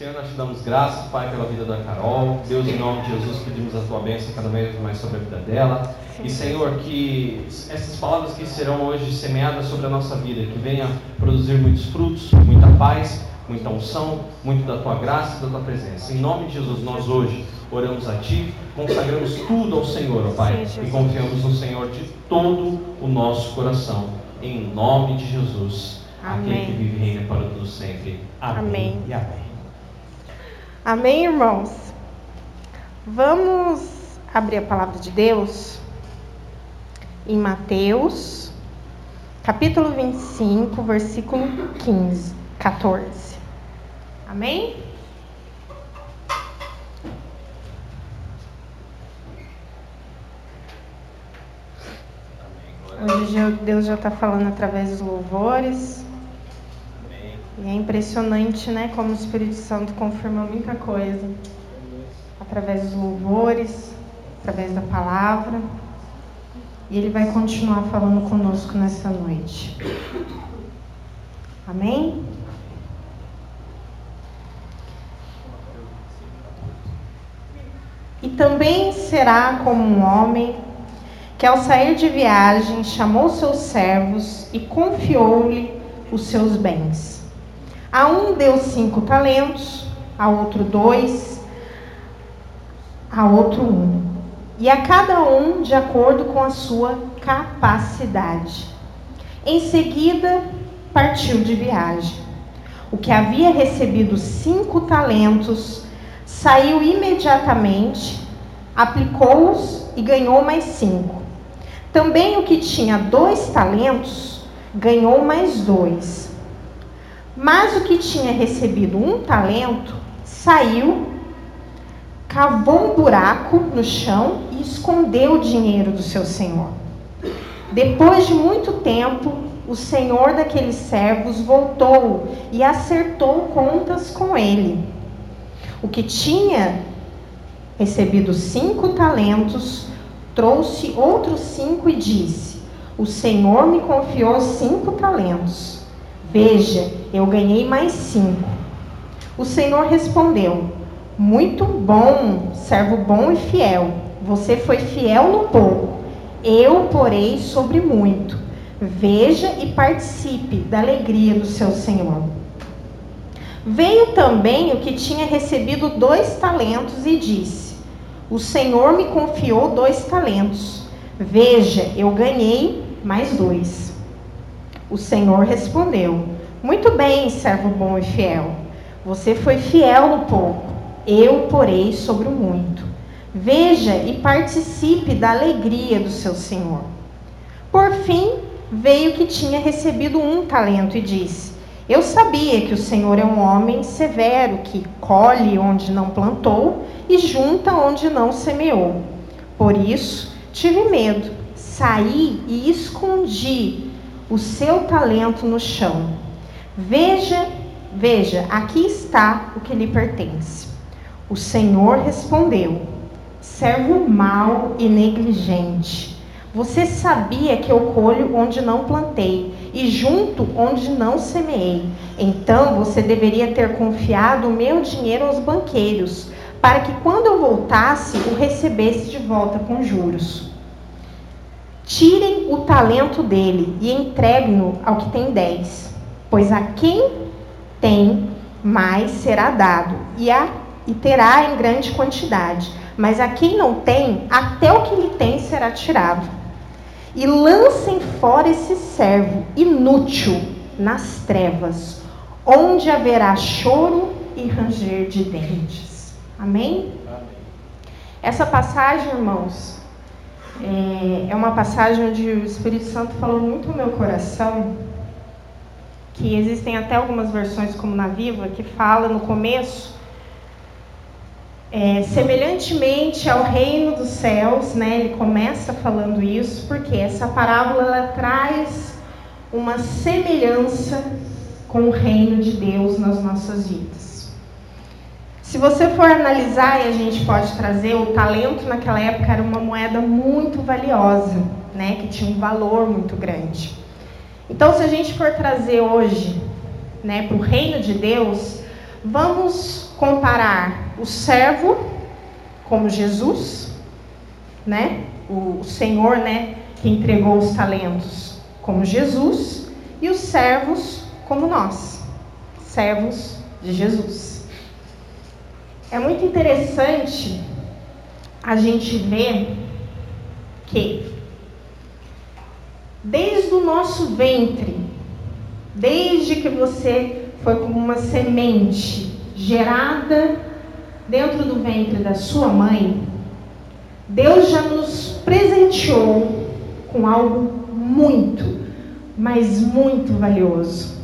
Senhor, nós te damos graças, Pai, pela vida da Carol. Deus, em nome de Jesus, pedimos a tua bênção cada vez mais sobre a vida dela. E, Senhor, que essas palavras que serão hoje semeadas sobre a nossa vida, que venha produzir muitos frutos, muita paz, muita unção, muito da tua graça e da tua presença. Em nome de Jesus, nós hoje oramos a Ti, consagramos tudo ao Senhor, ó Pai, Sim, e confiamos no Senhor de todo o nosso coração. Em nome de Jesus, amém. aquele que vive e reina para todos sempre. Amém, amém. e amém. Amém, irmãos? Vamos abrir a palavra de Deus em Mateus, capítulo 25, versículo 15, 14. Amém? Hoje Deus já está falando através dos louvores. E é impressionante, né, como o Espírito Santo confirma muita coisa através dos louvores, através da palavra. E ele vai continuar falando conosco nessa noite. Amém? E também será como um homem que, ao sair de viagem, chamou seus servos e confiou-lhe os seus bens. A um deu cinco talentos, a outro dois, a outro um, e a cada um de acordo com a sua capacidade. Em seguida, partiu de viagem. O que havia recebido cinco talentos saiu imediatamente, aplicou-os e ganhou mais cinco. Também o que tinha dois talentos ganhou mais dois. Mas o que tinha recebido um talento saiu, cavou um buraco no chão e escondeu o dinheiro do seu senhor. Depois de muito tempo, o senhor daqueles servos voltou e acertou contas com ele. O que tinha recebido cinco talentos trouxe outros cinco e disse: O Senhor me confiou cinco talentos. Veja, eu ganhei mais cinco. O Senhor respondeu: Muito bom, servo bom e fiel. Você foi fiel no pouco, eu porei sobre muito. Veja e participe da alegria do seu Senhor. Veio também o que tinha recebido dois talentos e disse: o Senhor me confiou dois talentos. Veja, eu ganhei mais dois. O Senhor respondeu: Muito bem, servo bom e fiel. Você foi fiel no pouco, eu porei sobre o muito. Veja e participe da alegria do seu Senhor. Por fim, veio que tinha recebido um talento e disse: Eu sabia que o Senhor é um homem severo, que colhe onde não plantou e junta onde não semeou. Por isso, tive medo, saí e escondi o seu talento no chão. Veja, veja, aqui está o que lhe pertence. O Senhor respondeu: servo mau e negligente. Você sabia que eu colho onde não plantei e junto onde não semeei. Então você deveria ter confiado o meu dinheiro aos banqueiros para que quando eu voltasse o recebesse de volta com juros. Tirem o talento dele e entreguem-no ao que tem dez, pois a quem tem mais será dado e, a, e terá em grande quantidade, mas a quem não tem, até o que lhe tem será tirado. E lancem fora esse servo inútil nas trevas, onde haverá choro e ranger de dentes. Amém? Amém. Essa passagem, irmãos, é, é uma passagem onde o Espírito Santo falou muito no meu coração, que existem até algumas versões, como na Viva, que fala no começo, é, semelhantemente ao reino dos céus, né? Ele começa falando isso, porque essa parábola ela traz uma semelhança com o reino de Deus nas nossas vidas. Se você for analisar, e a gente pode trazer, o talento naquela época era uma moeda muito valiosa, né, que tinha um valor muito grande. Então, se a gente for trazer hoje, né, para o reino de Deus, Vamos comparar o servo como Jesus, né? O Senhor, né, que entregou os talentos como Jesus e os servos como nós, servos de Jesus. É muito interessante a gente ver que desde o nosso ventre, desde que você foi como uma semente gerada dentro do ventre da sua mãe, Deus já nos presenteou com algo muito, mas muito valioso,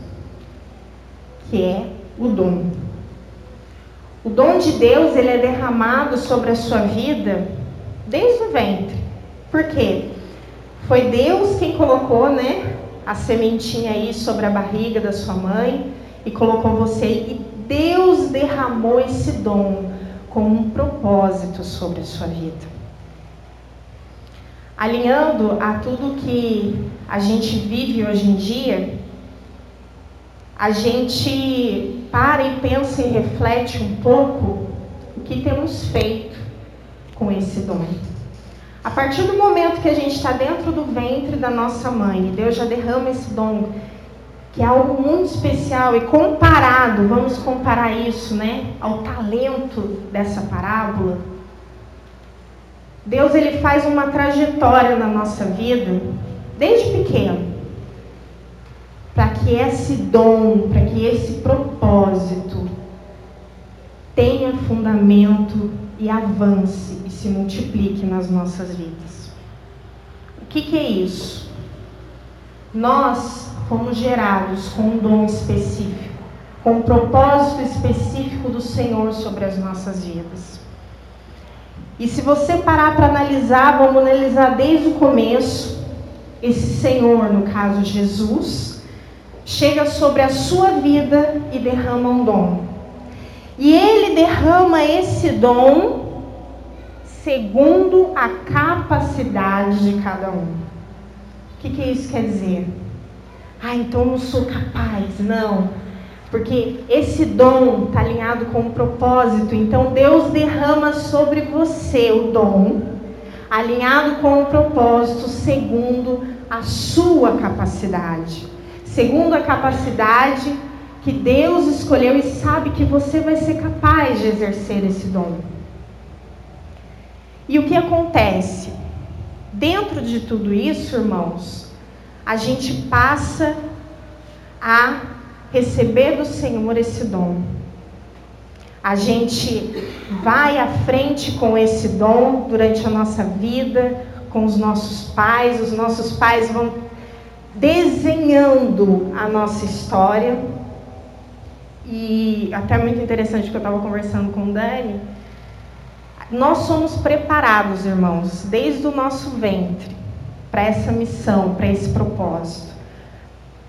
que é o dom. O dom de Deus, ele é derramado sobre a sua vida desde o ventre. Por quê? Foi Deus quem colocou, né, a sementinha aí sobre a barriga da sua mãe e colocou você e Deus derramou esse dom com um propósito sobre a sua vida. Alinhando a tudo que a gente vive hoje em dia, a gente para e pensa e reflete um pouco o que temos feito com esse dom. A partir do momento que a gente está dentro do ventre da nossa mãe, Deus já derrama esse dom, que é algo muito especial e comparado, vamos comparar isso, né, ao talento dessa parábola. Deus ele faz uma trajetória na nossa vida desde pequeno para que esse dom, para que esse propósito tenha fundamento e avance se multiplique nas nossas vidas. O que, que é isso? Nós fomos gerados com um dom específico, com um propósito específico do Senhor sobre as nossas vidas. E se você parar para analisar, vamos analisar desde o começo, esse Senhor, no caso Jesus, chega sobre a sua vida e derrama um dom. E ele derrama esse dom segundo a capacidade de cada um. O que, que isso quer dizer? Ah, então não sou capaz. Não. Porque esse dom está alinhado com um propósito. Então Deus derrama sobre você o dom, alinhado com o propósito, segundo a sua capacidade segundo a capacidade que Deus escolheu e sabe que você vai ser capaz de exercer esse dom. E o que acontece? Dentro de tudo isso, irmãos, a gente passa a receber do Senhor esse dom. A gente vai à frente com esse dom durante a nossa vida, com os nossos pais, os nossos pais vão desenhando a nossa história. E até muito interessante que eu estava conversando com o Dani. Nós somos preparados, irmãos, desde o nosso ventre, para essa missão, para esse propósito,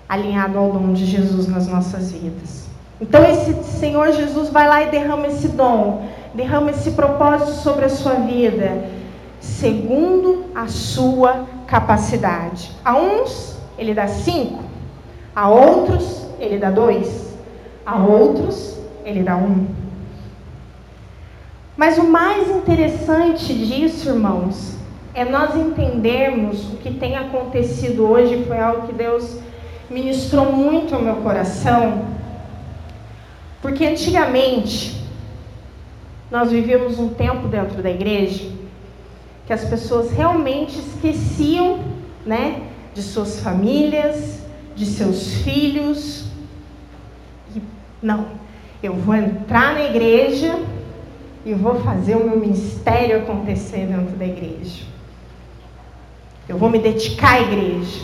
alinhado ao dom de Jesus nas nossas vidas. Então, esse Senhor Jesus vai lá e derrama esse dom, derrama esse propósito sobre a sua vida, segundo a sua capacidade. A uns ele dá cinco, a outros ele dá dois, a outros ele dá um. Mas o mais interessante disso, irmãos, é nós entendermos o que tem acontecido hoje, foi algo que Deus ministrou muito ao meu coração, porque antigamente nós vivíamos um tempo dentro da igreja que as pessoas realmente esqueciam, né, de suas famílias, de seus filhos. E, não, eu vou entrar na igreja e vou fazer o meu ministério acontecer dentro da igreja. Eu vou me dedicar à igreja.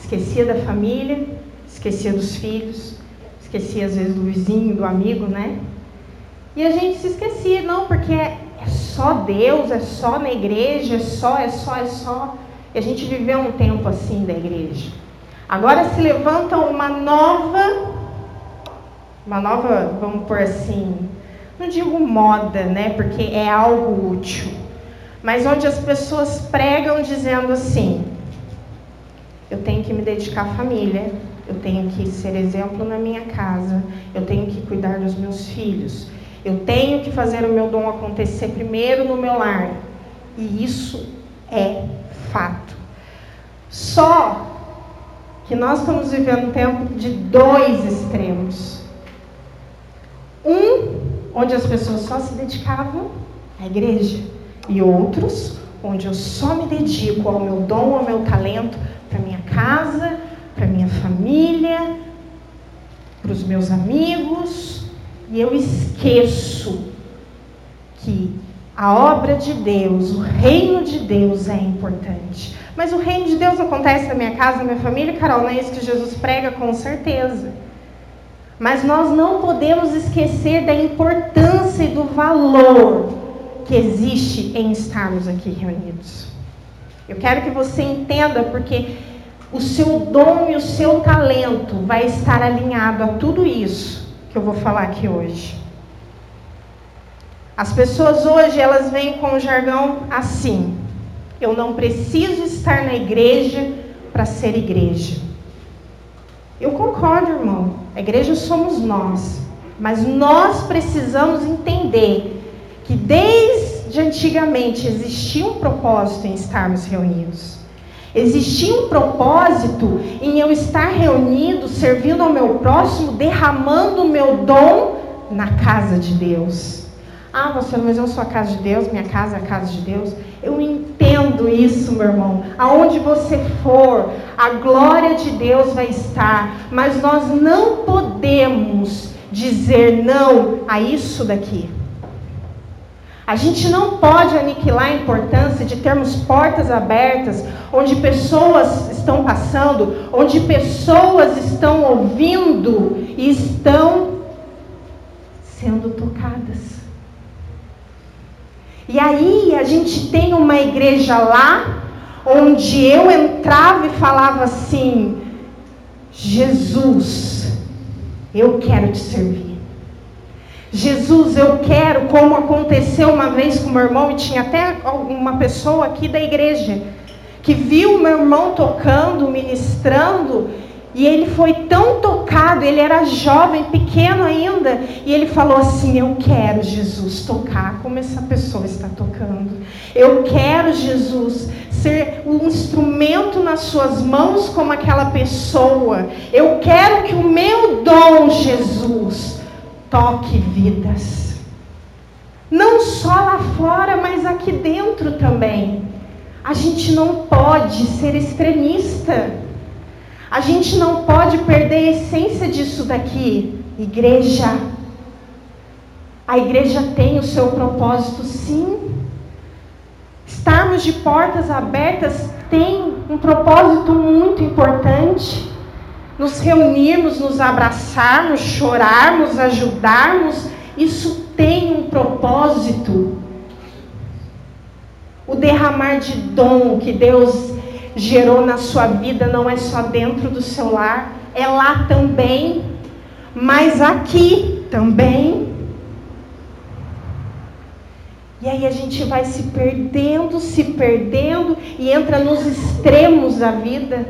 Esquecia da família, esquecia dos filhos, esquecia às vezes do vizinho, do amigo, né? E a gente se esquecia, não, porque é, é só Deus, é só na igreja, é só, é só, é só. E a gente viveu um tempo assim da igreja. Agora se levanta uma nova, uma nova, vamos por assim, não digo moda, né? Porque é algo útil. Mas onde as pessoas pregam dizendo assim: eu tenho que me dedicar à família, eu tenho que ser exemplo na minha casa, eu tenho que cuidar dos meus filhos, eu tenho que fazer o meu dom acontecer primeiro no meu lar. E isso é fato. Só que nós estamos vivendo um tempo de dois extremos. Um, onde as pessoas só se dedicavam à igreja, e outros, onde eu só me dedico ao meu dom, ao meu talento, para minha casa, para minha família, para os meus amigos, e eu esqueço que a obra de Deus, o reino de Deus é importante. Mas o reino de Deus acontece na minha casa, na minha família, Carol, não é isso que Jesus prega com certeza. Mas nós não podemos esquecer da importância e do valor que existe em estarmos aqui reunidos. Eu quero que você entenda, porque o seu dom e o seu talento vai estar alinhado a tudo isso que eu vou falar aqui hoje. As pessoas hoje, elas vêm com o jargão assim: eu não preciso estar na igreja para ser igreja. Eu concordo, irmão. A igreja somos nós. Mas nós precisamos entender que desde antigamente existia um propósito em estarmos reunidos. Existia um propósito em eu estar reunido, servindo ao meu próximo, derramando o meu dom na casa de Deus. Ah, você, mas eu sou a casa de Deus, minha casa é a casa de Deus. Eu entendo isso, meu irmão. Aonde você for, a glória de Deus vai estar. Mas nós não podemos dizer não a isso daqui. A gente não pode aniquilar a importância de termos portas abertas, onde pessoas estão passando, onde pessoas estão ouvindo e estão sendo tocadas. E aí a gente tem uma igreja lá, onde eu entrava e falava assim: Jesus, eu quero te servir. Jesus, eu quero, como aconteceu uma vez com meu irmão, e tinha até uma pessoa aqui da igreja, que viu meu irmão tocando, ministrando, e ele foi tão tocado, ele era jovem, pequeno ainda, e ele falou assim: Eu quero, Jesus, tocar como essa pessoa está tocando. Eu quero, Jesus, ser um instrumento nas suas mãos como aquela pessoa. Eu quero que o meu dom, Jesus, toque vidas. Não só lá fora, mas aqui dentro também. A gente não pode ser extremista. A gente não pode perder a essência disso daqui. Igreja. A igreja tem o seu propósito, sim. Estarmos de portas abertas tem um propósito muito importante nos reunirmos, nos abraçarmos, chorarmos, ajudarmos, isso tem um propósito. O derramar de dom que Deus gerou na sua vida não é só dentro do seu lar, é lá também, mas aqui também. E aí a gente vai se perdendo, se perdendo e entra nos extremos da vida.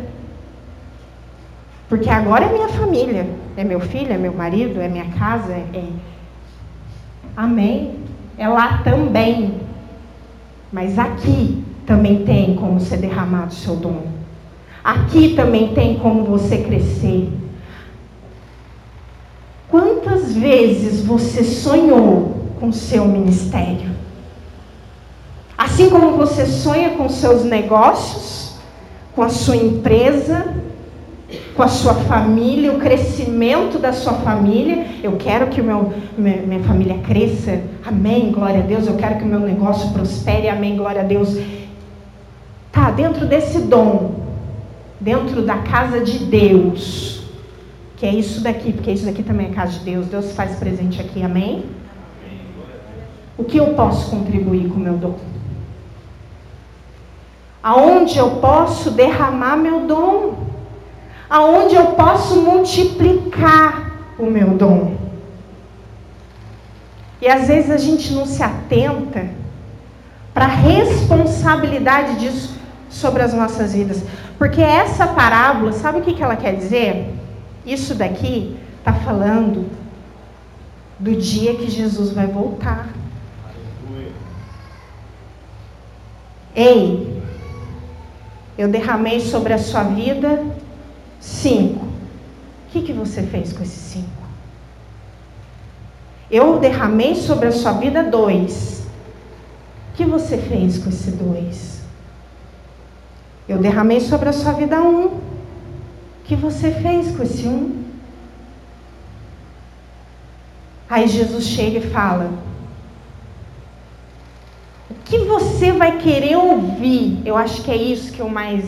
Porque agora é minha família, é meu filho, é meu marido, é minha casa, é. Amém. É lá também. Mas aqui também tem como ser derramado o seu dom. Aqui também tem como você crescer. Quantas vezes você sonhou com seu ministério? Assim como você sonha com seus negócios, com a sua empresa, com a sua família, o crescimento da sua família. Eu quero que meu, minha família cresça. Amém, glória a Deus. Eu quero que o meu negócio prospere. Amém, glória a Deus. Tá, dentro desse dom, dentro da casa de Deus, que é isso daqui, porque isso daqui também é casa de Deus. Deus faz presente aqui, amém? O que eu posso contribuir com o meu dom? Aonde eu posso derramar meu dom? aonde eu posso multiplicar o meu dom. E às vezes a gente não se atenta para a responsabilidade disso sobre as nossas vidas. Porque essa parábola, sabe o que, que ela quer dizer? Isso daqui está falando do dia que Jesus vai voltar. Ei, eu derramei sobre a sua vida cinco. O que, que você fez com esses cinco? Eu derramei sobre a sua vida dois. O que você fez com esses dois? Eu derramei sobre a sua vida um. O que você fez com esse um? Aí Jesus chega e fala: O que você vai querer ouvir? Eu acho que é isso que eu mais,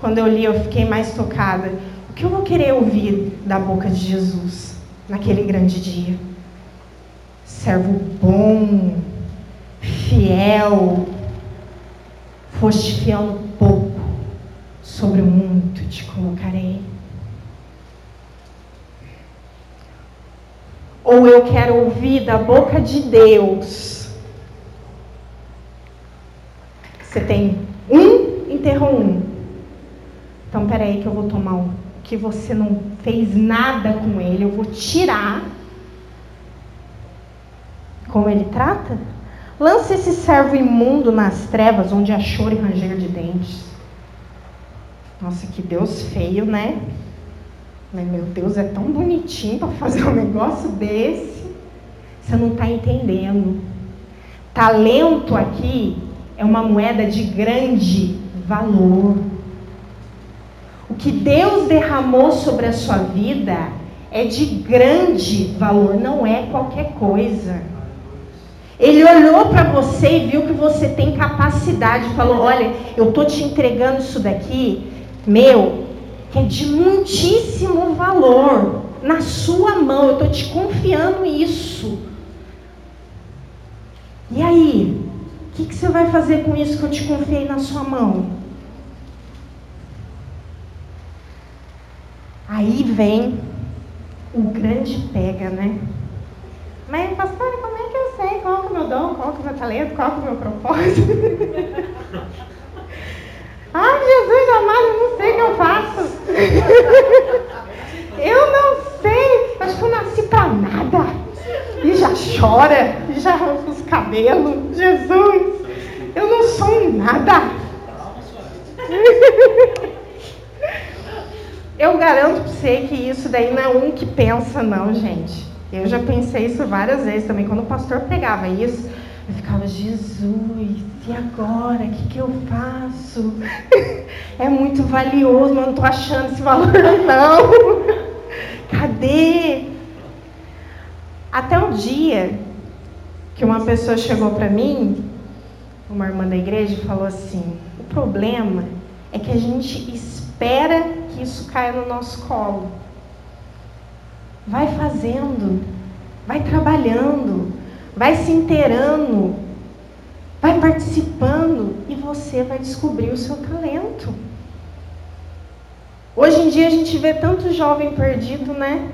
quando eu li, eu fiquei mais tocada. O que eu vou querer ouvir da boca de Jesus naquele grande dia? servo bom, fiel, foste fiel no pouco, sobre o muito te colocarei. Ou eu quero ouvir da boca de Deus. Você tem um, enterrou um. Então, peraí que eu vou tomar um. Que você não fez nada com ele, eu vou tirar como ele trata? Lance esse servo imundo nas trevas, onde há choro e ranger de dentes. Nossa, que Deus feio, né? Mas meu Deus, é tão bonitinho para fazer um negócio desse. Você não está entendendo. Talento aqui é uma moeda de grande valor. O que Deus derramou sobre a sua vida é de grande valor, não é qualquer coisa. Ele olhou para você e viu que você tem capacidade, falou: Olha, eu estou te entregando isso daqui, meu, que é de muitíssimo valor, na sua mão, eu estou te confiando isso. E aí, o que, que você vai fazer com isso que eu te confiei na sua mão? Aí vem o grande pega, né? Mas, pastor, como é que eu sei qual é o meu dom, qual é o meu talento, qual é o meu propósito? Ai, Jesus amado, eu não sei o que eu faço. eu não sei. Acho que eu nasci para nada. E já chora, e já arranca os cabelos. Jesus, eu não sou nada. eu garanto para você que isso daí não é um que pensa, não, gente. Eu já pensei isso várias vezes também. Quando o pastor pregava isso, eu ficava, Jesus, e agora? O que, que eu faço? É muito valioso, mas não estou achando esse valor, não. Cadê? Até o dia que uma pessoa chegou para mim, uma irmã da igreja, e falou assim: o problema é que a gente espera que isso caia no nosso colo. Vai fazendo, vai trabalhando, vai se inteirando, vai participando e você vai descobrir o seu talento. Hoje em dia a gente vê tanto jovem perdido, né?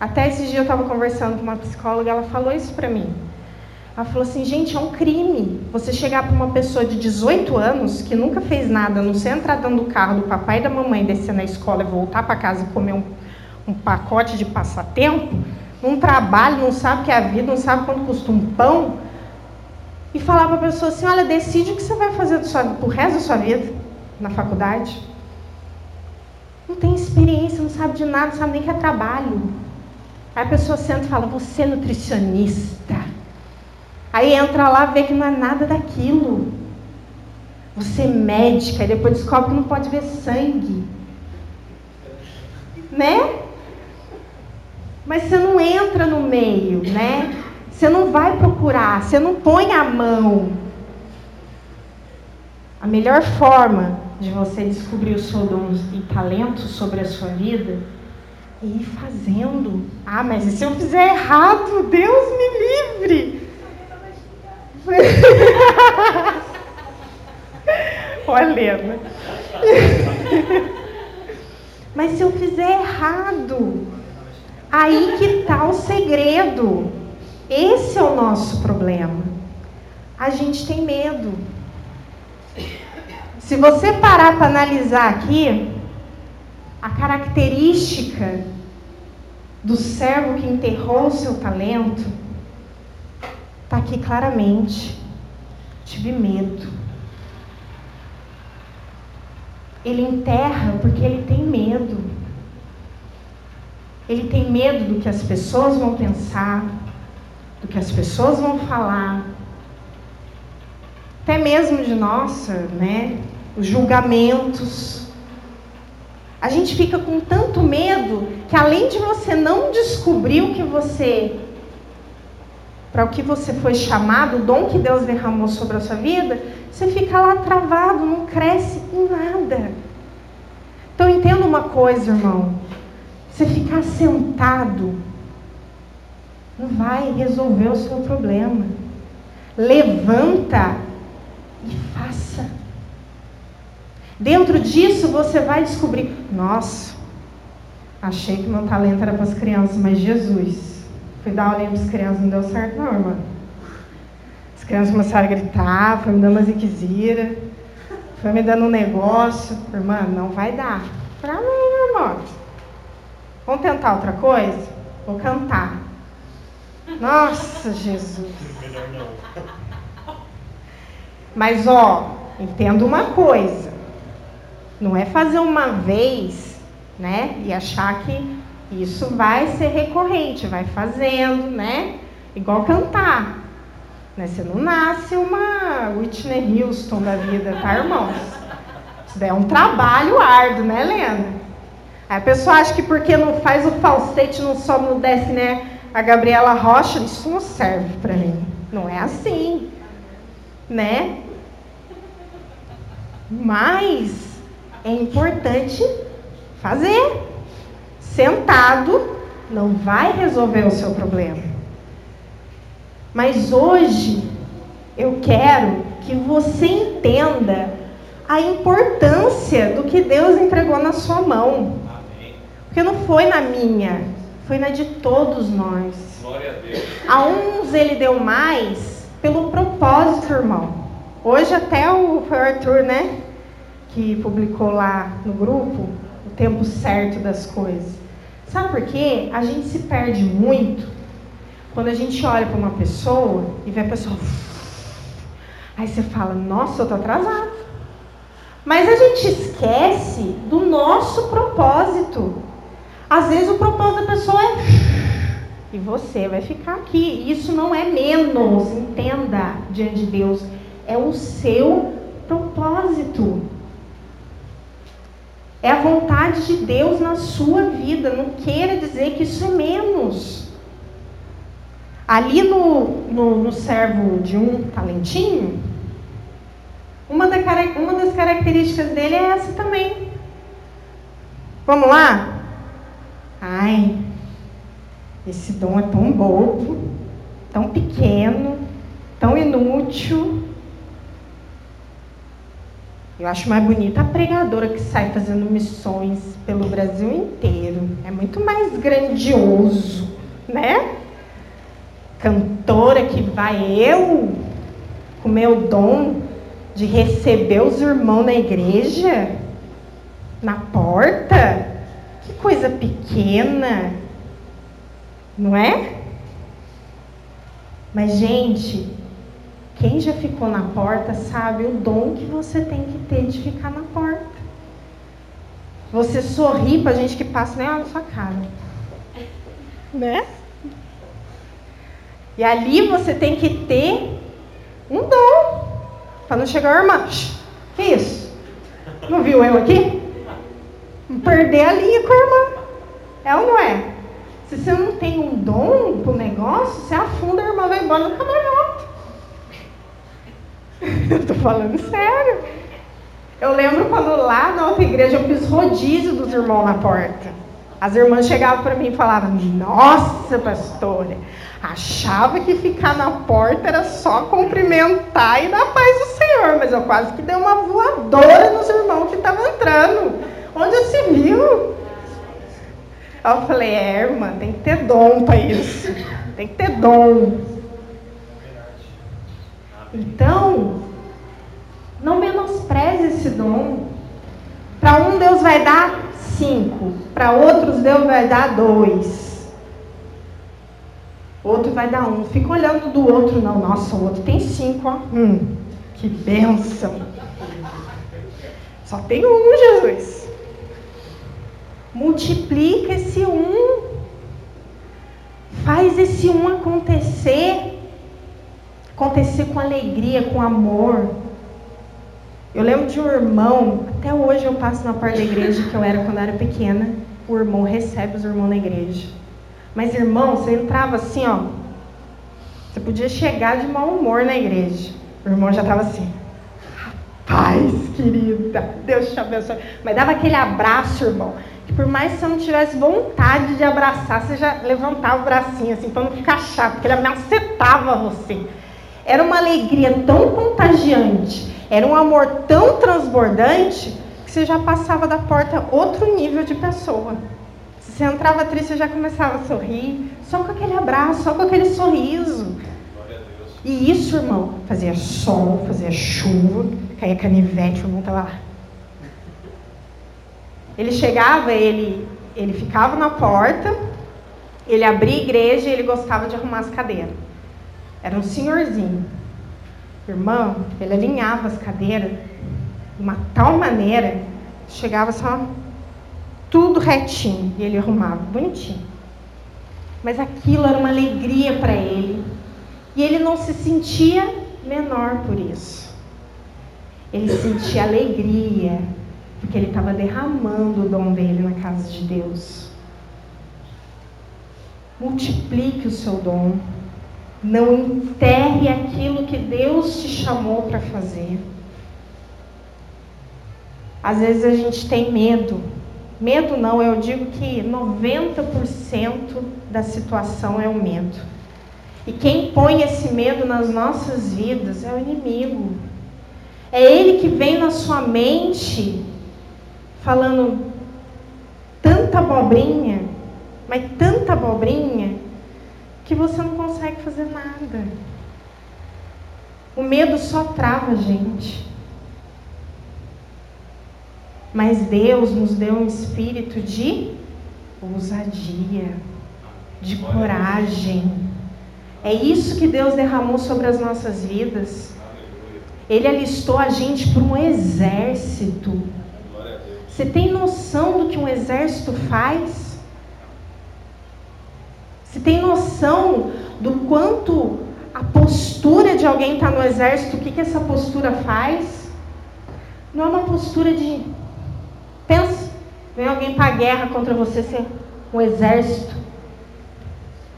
Até esses dias eu estava conversando com uma psicóloga, ela falou isso para mim. Ela falou assim, gente, é um crime você chegar para uma pessoa de 18 anos que nunca fez nada, não sei entrar dentro do carro do papai e da mamãe, descer na escola e voltar para casa e comer um um pacote de passatempo, não trabalha, não sabe o que é a vida, não sabe quanto custa um pão, e falar para a pessoa assim: olha, decide o que você vai fazer para o resto da sua vida na faculdade. Não tem experiência, não sabe de nada, não sabe nem que é trabalho. Aí a pessoa senta e fala: você é nutricionista. Aí entra lá, vê que não é nada daquilo. Você é médica, e depois descobre que não pode ver sangue. Né? Mas você não entra no meio, né? Você não vai procurar, você não põe a mão. A melhor forma de você descobrir os seus dons e talentos sobre a sua vida é ir fazendo. Ah, mas e se eu fizer errado? Deus me livre! Olha, Helena. mas se eu fizer errado, Aí que está o segredo. Esse é o nosso problema. A gente tem medo. Se você parar para analisar aqui, a característica do servo que enterrou o seu talento está aqui claramente. Tive medo. Ele enterra porque ele tem medo. Ele tem medo do que as pessoas vão pensar, do que as pessoas vão falar, até mesmo de nossa, né, os julgamentos. A gente fica com tanto medo que além de você não descobrir o que você para o que você foi chamado, o dom que Deus derramou sobre a sua vida, você fica lá travado, não cresce em nada. Então entenda uma coisa, irmão. Você ficar sentado não vai resolver o seu problema. Levanta e faça. Dentro disso você vai descobrir, nossa, achei que meu talento era para as crianças, mas Jesus, fui dar aulinha para as crianças, não deu certo não, irmã. As crianças começaram a gritar, foi me dando umas inquisiras, foi me dando um negócio, irmã, não vai dar. Para mim, irmã. Vamos tentar outra coisa? Vou cantar. Nossa, Jesus. Melhor não. Mas ó, entenda uma coisa. Não é fazer uma vez, né? E achar que isso vai ser recorrente, vai fazendo, né? Igual cantar. Né? Você não nasce uma Whitney Houston da vida, tá, irmãos? Isso daí é um trabalho árduo, né, Helena? A pessoa acha que porque não faz o falsete, não sobe, não desce, né? A Gabriela Rocha, isso não serve para mim. Não é assim né? Mas é importante fazer. Sentado não vai resolver o seu problema. Mas hoje eu quero que você entenda a importância do que Deus entregou na sua mão. Porque não foi na minha, foi na de todos nós. Glória a Deus. A uns ele deu mais, pelo propósito, irmão. Hoje até o, foi o Arthur, né? Que publicou lá no grupo o tempo certo das coisas. Sabe por quê? A gente se perde muito quando a gente olha para uma pessoa e vê a pessoa. Aí você fala, nossa, eu tô atrasado. Mas a gente esquece do nosso propósito. Às vezes o propósito da pessoa é e você vai ficar aqui. Isso não é menos, entenda, diante de Deus. É o seu propósito. É a vontade de Deus na sua vida. Não queira dizer que isso é menos. Ali no, no, no servo de um talentinho, uma, da, uma das características dele é essa também. Vamos lá? Ai, esse dom é tão bobo, tão pequeno, tão inútil. Eu acho mais bonita a pregadora que sai fazendo missões pelo Brasil inteiro. É muito mais grandioso, né? Cantora que vai eu com meu dom de receber os irmãos na igreja, na porta. Coisa pequena. Não é? Mas, gente, quem já ficou na porta sabe o dom que você tem que ter de ficar na porta. Você sorri para gente que passa nem olha na sua cara. Né? E ali você tem que ter um dom. Para não chegar o irmão. Que isso? Não viu eu aqui? Perder a linha com a irmã. É ou não é? Se você não tem um dom para o negócio, você afunda, a irmã vai embora nunca mais volta. Eu estou falando sério. Eu lembro quando lá na outra igreja eu fiz rodízio dos irmãos na porta. As irmãs chegavam para mim e falavam: Nossa, pastora, achava que ficar na porta era só cumprimentar e dar paz do Senhor, mas eu quase que dei uma voadora nos irmãos que estavam entrando. Onde se viu? Aí eu falei, é, irmã, tem que ter dom para isso. Tem que ter dom. Então, não menospreze esse dom. Para um Deus vai dar, cinco, para outros Deus vai dar dois. Outro vai dar um. Fica olhando do outro, não. Nossa, o outro tem cinco, ó. Hum, que bênção. Só tem um, Jesus. Multiplica esse um. Faz esse um acontecer. Acontecer com alegria, com amor. Eu lembro de um irmão, até hoje eu passo na porta da igreja que eu era quando eu era pequena. O irmão recebe os irmãos na igreja. Mas irmão, você entrava assim, ó. Você podia chegar de mau humor na igreja. O irmão já estava assim. Rapaz, querida, Deus te abençoe. Mas dava aquele abraço, irmão. Que por mais que você não tivesse vontade de abraçar, você já levantava o bracinho assim, para não ficar chato, porque ele ameacetava você. Era uma alegria tão contagiante, era um amor tão transbordante, que você já passava da porta outro nível de pessoa. Se você entrava triste, você já começava a sorrir, só com aquele abraço, só com aquele sorriso. E isso, irmão, fazia sol, fazia chuva, caía canivete, o irmão estava lá. Ele chegava, ele, ele ficava na porta, ele abria a igreja e ele gostava de arrumar as cadeiras. Era um senhorzinho. Irmão, ele alinhava as cadeiras de uma tal maneira, chegava só tudo retinho e ele arrumava, bonitinho. Mas aquilo era uma alegria para ele. E ele não se sentia menor por isso. Ele sentia alegria, porque ele estava derramando o dom dele na casa de Deus. Multiplique o seu dom. Não enterre aquilo que Deus te chamou para fazer. Às vezes a gente tem medo. Medo não, eu digo que 90% da situação é o medo. E quem põe esse medo nas nossas vidas é o inimigo. É ele que vem na sua mente falando tanta abobrinha, mas tanta abobrinha, que você não consegue fazer nada. O medo só trava a gente. Mas Deus nos deu um espírito de ousadia, de coragem. É isso que Deus derramou sobre as nossas vidas. Ele alistou a gente para um exército. Você tem noção do que um exército faz? Você tem noção do quanto a postura de alguém está no exército, o que, que essa postura faz? Não é uma postura de. Pensa, vem alguém para a guerra contra você, ser um exército.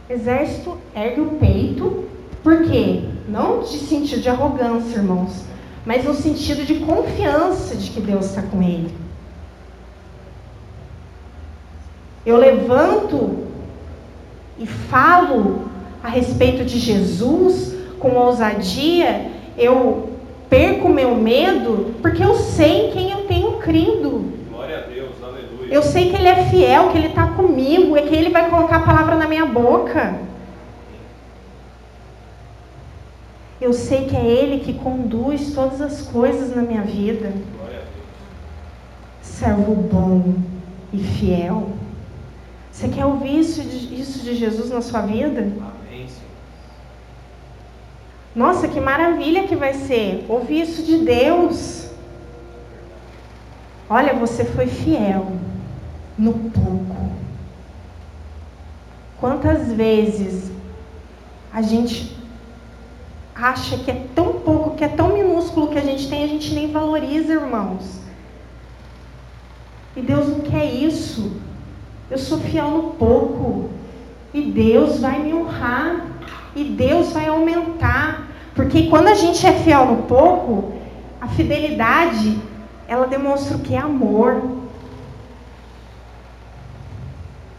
Exército ergue o peito, por quê? Não de sentido de arrogância, irmãos, mas no sentido de confiança de que Deus está com ele. Eu levanto e falo a respeito de Jesus com ousadia, eu perco meu medo porque eu sei em quem eu tenho crido. Glória a Deus, aleluia. Eu sei que Ele é fiel, que Ele está comigo, é que Ele vai colocar a palavra na minha boca. Eu sei que é Ele que conduz todas as coisas na minha vida. Servo bom e fiel. Você quer ouvir isso de, isso de Jesus na sua vida? Amém, Nossa, que maravilha que vai ser ouvir isso de Deus. Olha, você foi fiel no pouco. Quantas vezes a gente acha que é tão pouco, que é tão minúsculo que a gente tem, a gente nem valoriza, irmãos. E Deus não quer isso. Eu sou fiel no pouco. E Deus vai me honrar. E Deus vai aumentar. Porque quando a gente é fiel no pouco, a fidelidade, ela demonstra o que é amor.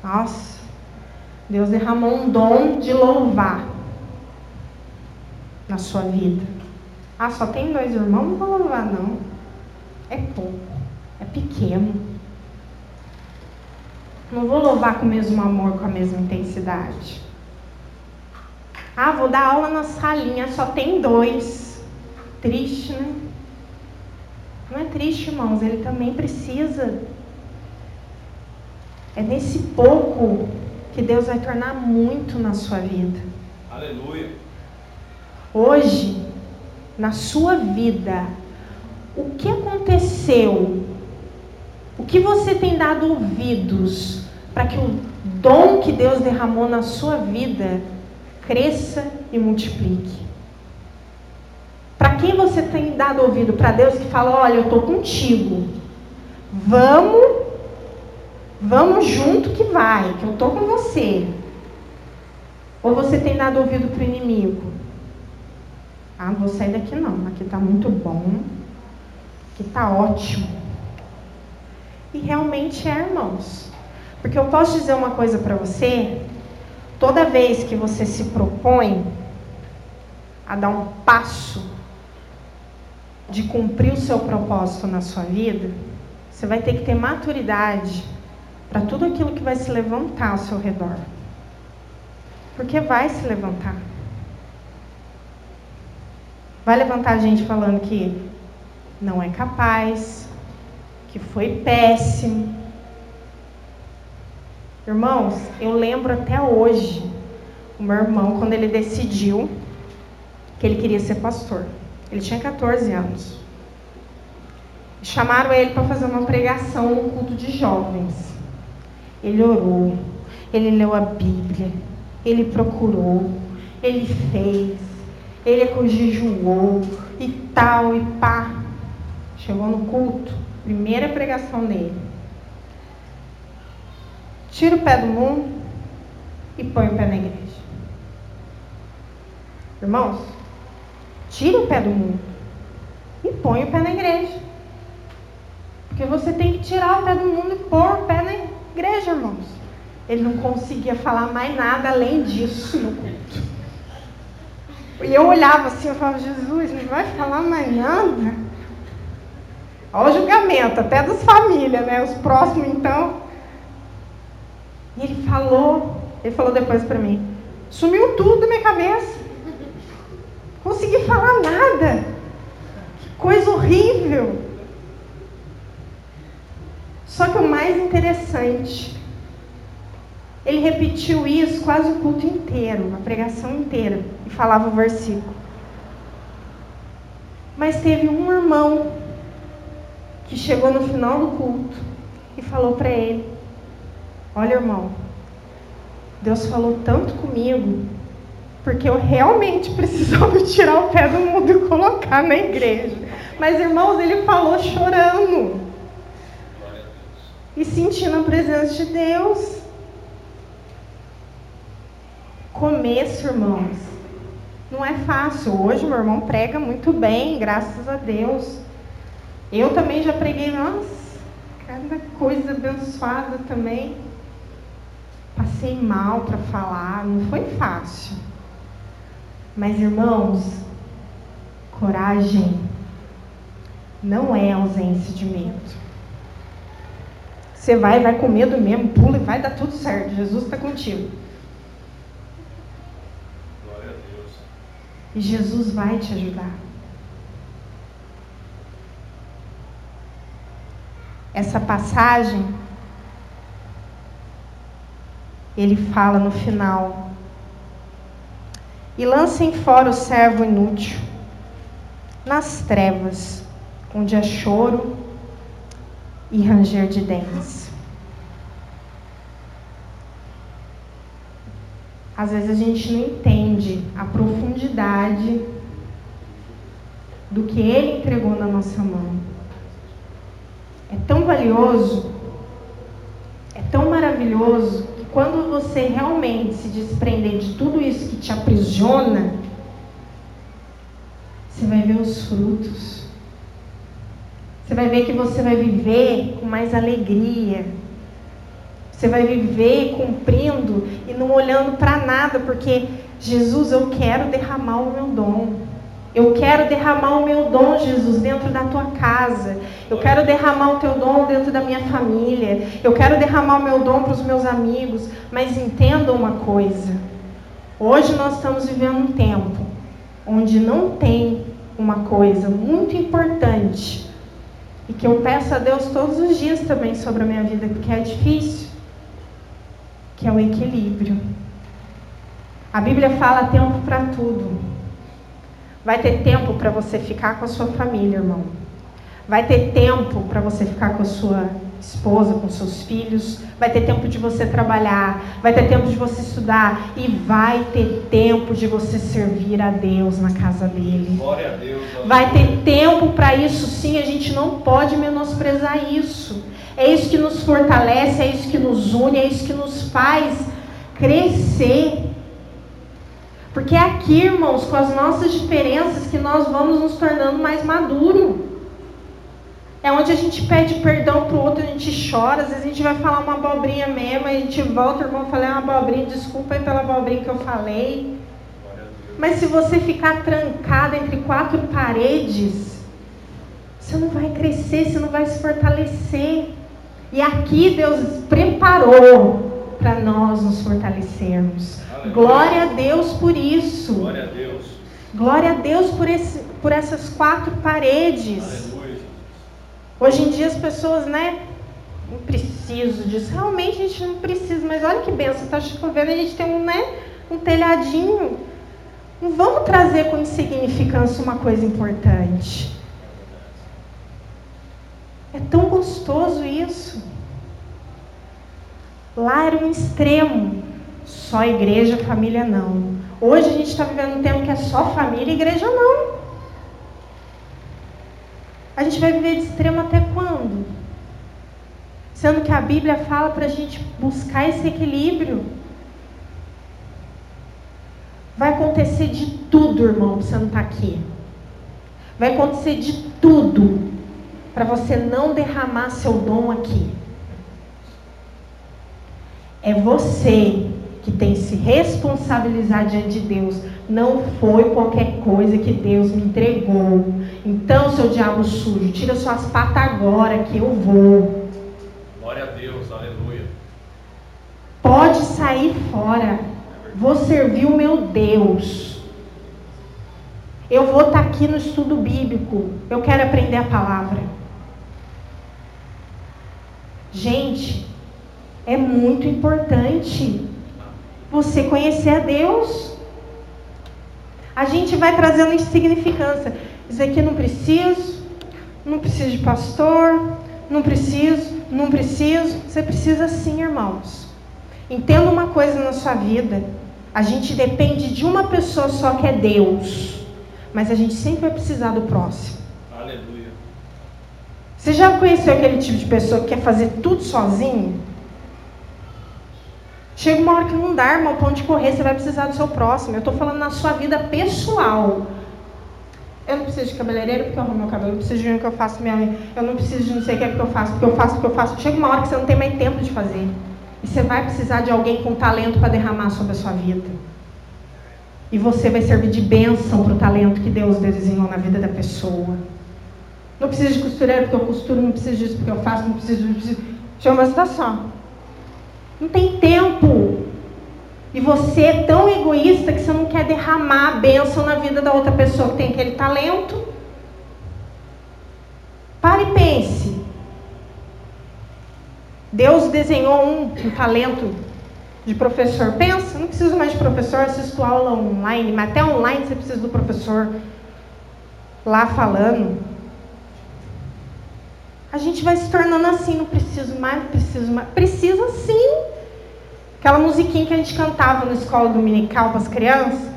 Nossa, Deus derramou um dom de louvar na sua vida. Ah, só tem dois irmãos? Não vou louvar, não. É pouco, é pequeno. Não vou louvar com o mesmo amor, com a mesma intensidade. Ah, vou dar aula na salinha, só tem dois. Triste, né? Não é triste, irmãos, ele também precisa É nesse pouco que Deus vai tornar muito na sua vida. Aleluia. Hoje, na sua vida, o que aconteceu? O que você tem dado ouvidos para que o dom que Deus derramou na sua vida cresça e multiplique? Para quem você tem dado ouvido? Para Deus que fala: Olha, eu estou contigo. Vamos, vamos junto que vai, que eu estou com você. Ou você tem dado ouvido para o inimigo? Ah, não vou sair daqui não, aqui está muito bom, aqui está ótimo. E realmente é, irmãos. Porque eu posso dizer uma coisa para você, toda vez que você se propõe a dar um passo de cumprir o seu propósito na sua vida, você vai ter que ter maturidade para tudo aquilo que vai se levantar ao seu redor. Porque vai se levantar. Vai levantar gente falando que não é capaz, que foi péssimo. Irmãos, eu lembro até hoje o meu irmão quando ele decidiu que ele queria ser pastor. Ele tinha 14 anos. Chamaram ele para fazer uma pregação no culto de jovens. Ele orou, ele leu a Bíblia, ele procurou, ele fez, ele jejuou e tal e pá. Chegou no culto, primeira pregação dele. Tira o pé do mundo e põe o pé na igreja. Irmãos, Tira o pé do mundo e põe o pé na igreja. Porque você tem que tirar o pé do mundo e pôr o pé na igreja, irmãos. Ele não conseguia falar mais nada além disso no culto. E eu olhava assim, eu falava, Jesus, não vai falar mais nada? Olha o julgamento, até das famílias, né? Os próximos, então. E ele falou, ele falou depois para mim, sumiu tudo da minha cabeça consegui falar nada. Que coisa horrível. Só que o mais interessante, ele repetiu isso quase o culto inteiro, a pregação inteira, e falava o versículo. Mas teve um irmão que chegou no final do culto e falou para ele: Olha, irmão, Deus falou tanto comigo porque eu realmente precisava tirar o pé do mundo e colocar na igreja. Mas, irmãos, ele falou chorando e sentindo a presença de Deus. Começo, irmãos, não é fácil. Hoje, meu irmão prega muito bem, graças a Deus. Eu também já preguei, nossa, cada coisa abençoada também. Passei mal para falar, não foi fácil. Mas, irmãos, coragem não é ausência de medo. Você vai, vai com medo mesmo, pula e vai dar tudo certo. Jesus está contigo. Glória a Deus. E Jesus vai te ajudar. Essa passagem, ele fala no final e lancem fora o servo inútil nas trevas, onde há choro e ranger de dentes. Às vezes a gente não entende a profundidade do que Ele entregou na nossa mão. É tão valioso, é tão maravilhoso quando você realmente se desprender de tudo isso que te aprisiona, você vai ver os frutos. Você vai ver que você vai viver com mais alegria. Você vai viver cumprindo e não olhando para nada, porque Jesus, eu quero derramar o meu dom. Eu quero derramar o meu dom, Jesus, dentro da tua casa. Eu quero derramar o teu dom dentro da minha família. Eu quero derramar o meu dom para os meus amigos. Mas entenda uma coisa: hoje nós estamos vivendo um tempo onde não tem uma coisa muito importante e que eu peço a Deus todos os dias também sobre a minha vida, porque é difícil. que é o equilíbrio. A Bíblia fala tempo para tudo. Vai ter tempo para você ficar com a sua família, irmão. Vai ter tempo para você ficar com a sua esposa, com seus filhos, vai ter tempo de você trabalhar, vai ter tempo de você estudar e vai ter tempo de você servir a Deus na casa dele. Glória a Deus. Vai ter tempo para isso, sim, a gente não pode menosprezar isso. É isso que nos fortalece, é isso que nos une, é isso que nos faz crescer. Porque é aqui, irmãos, com as nossas diferenças, que nós vamos nos tornando mais maduros. É onde a gente pede perdão pro outro, a gente chora, às vezes a gente vai falar uma abobrinha mesmo, a gente volta, irmão, falei uma abobrinha, desculpa aí pela abobrinha que eu falei. Mas se você ficar trancado entre quatro paredes, você não vai crescer, você não vai se fortalecer. E aqui Deus preparou para nós nos fortalecermos. Aleluia. Glória a Deus por isso. Glória a Deus. Glória a Deus por, esse, por essas quatro paredes. Aleluia. Hoje em dia as pessoas, né? Não preciso disso. Realmente a gente não precisa, mas olha que benção, está chovendo, a gente tem um, né, um telhadinho. Não vamos trazer com insignificância uma coisa importante. É tão gostoso isso. Lá era um extremo. Só igreja, família não. Hoje a gente está vivendo um tempo que é só família igreja não. A gente vai viver de extremo até quando? Sendo que a Bíblia fala para a gente buscar esse equilíbrio. Vai acontecer de tudo, irmão, para você não estar tá aqui. Vai acontecer de tudo para você não derramar seu dom aqui. É você que tem que se responsabilizar diante de Deus. Não foi qualquer coisa que Deus me entregou. Então, seu diabo sujo, tira suas patas agora que eu vou. Glória a Deus, aleluia. Pode sair fora. Vou servir o meu Deus. Eu vou estar aqui no estudo bíblico. Eu quero aprender a palavra. Gente, é muito importante você conhecer a Deus. A gente vai trazendo insignificância. Isso aqui não preciso, não preciso de pastor, não preciso, não preciso. Você precisa sim, irmãos. Entenda uma coisa na sua vida. A gente depende de uma pessoa só que é Deus. Mas a gente sempre vai precisar do próximo. Aleluia. Você já conheceu aquele tipo de pessoa que quer fazer tudo sozinho? Chega uma hora que não dá, irmão, pra onde correr, você vai precisar do seu próximo. Eu estou falando na sua vida pessoal. Eu não preciso de cabeleireiro porque eu arrumo meu cabelo, eu não preciso de um que eu faço minha eu não preciso de não sei o que é porque eu faço, porque eu faço, porque eu faço. Chega uma hora que você não tem mais tempo de fazer. E você vai precisar de alguém com talento para derramar sobre a sua vida. E você vai servir de bênção para o talento que Deus desenhou na vida da pessoa. Não preciso de costureiro porque eu costuro, não preciso disso porque eu faço, não preciso disso. Chama a situação. Não tem tempo. E você é tão egoísta que você não quer derramar a bênção na vida da outra pessoa que tem aquele talento. Pare e pense. Deus desenhou um, um talento de professor. Pensa, não preciso mais de professor, assisto aula online, mas até online você precisa do professor lá falando. A gente vai se tornando assim, não preciso mais, não preciso mais. Precisa sim. Aquela musiquinha que a gente cantava na escola dominical para as crianças.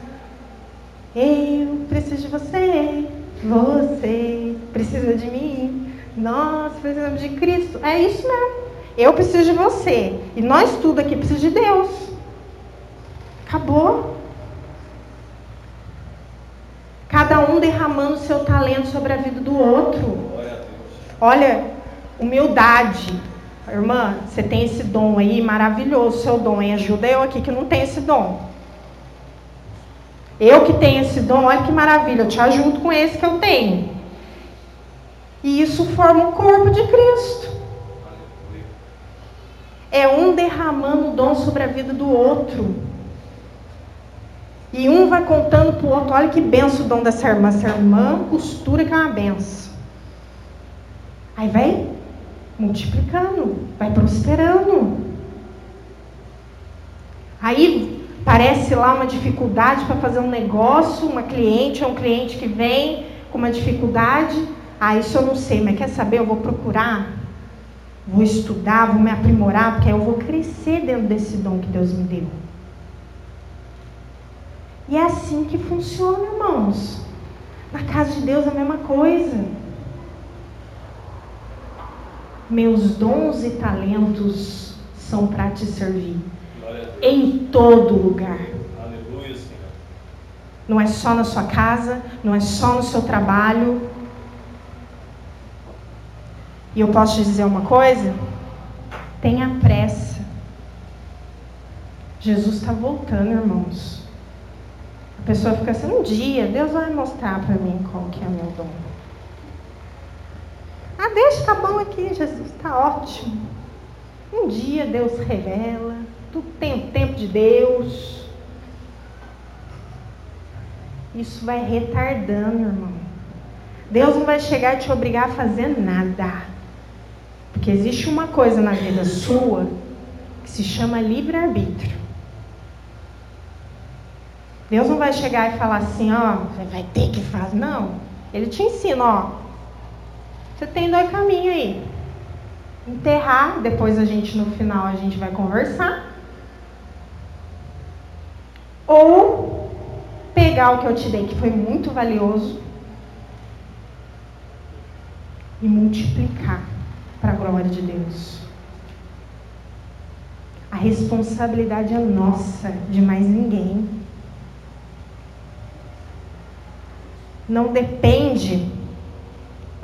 Eu preciso de você, você precisa de mim, nós precisamos de Cristo. É isso mesmo. Eu preciso de você. E nós tudo aqui precisamos de Deus. Acabou. Cada um derramando seu talento sobre a vida do outro. Olha, humildade. Irmã, você tem esse dom aí, maravilhoso seu dom, e ajuda eu aqui que não tem esse dom. Eu que tenho esse dom, olha que maravilha, eu te ajudo com esse que eu tenho. E isso forma o corpo de Cristo. É um derramando o dom sobre a vida do outro. E um vai contando para o outro, olha que benção o dom dessa irmã. Essa irmã costura que é uma benção. Aí vai multiplicando, vai prosperando. Aí parece lá uma dificuldade para fazer um negócio, uma cliente ou um cliente que vem com uma dificuldade. Ah, isso eu não sei, mas quer saber? Eu vou procurar, vou estudar, vou me aprimorar, porque eu vou crescer dentro desse dom que Deus me deu. E é assim que funciona, irmãos. Na casa de Deus é a mesma coisa. Meus dons e talentos são para te servir. Em todo lugar. Aleluia, Senhor. Não é só na sua casa, não é só no seu trabalho. E eu posso te dizer uma coisa? Tenha pressa. Jesus está voltando, irmãos. A pessoa fica assim, um dia Deus vai mostrar para mim qual que é meu dom. Ah, deixa, tá bom aqui, Jesus, tá ótimo. Um dia Deus revela, tudo tem o tempo de Deus. Isso vai retardando, irmão. Deus não vai chegar e te obrigar a fazer nada. Porque existe uma coisa na vida sua que se chama livre-arbítrio. Deus não vai chegar e falar assim, ó, vai ter que fazer. Não. Ele te ensina, ó. Você tem dois caminhos aí. Enterrar, depois a gente no final a gente vai conversar. Ou pegar o que eu te dei, que foi muito valioso, e multiplicar para a glória de Deus. A responsabilidade é nossa, de mais ninguém. não depende.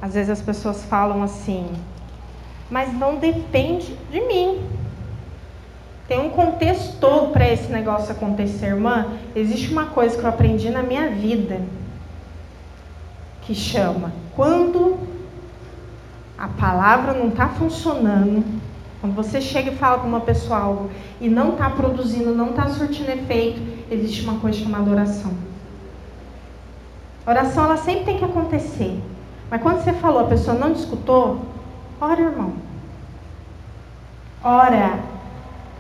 Às vezes as pessoas falam assim, mas não depende de mim. Tem um contexto todo para esse negócio acontecer, irmã. Existe uma coisa que eu aprendi na minha vida que chama quando a palavra não está funcionando, quando você chega e fala com uma pessoa algo e não está produzindo, não está surtindo efeito, existe uma coisa chamada oração. Oração ela sempre tem que acontecer. Mas quando você falou, a pessoa não te escutou, ora, irmão. Ora,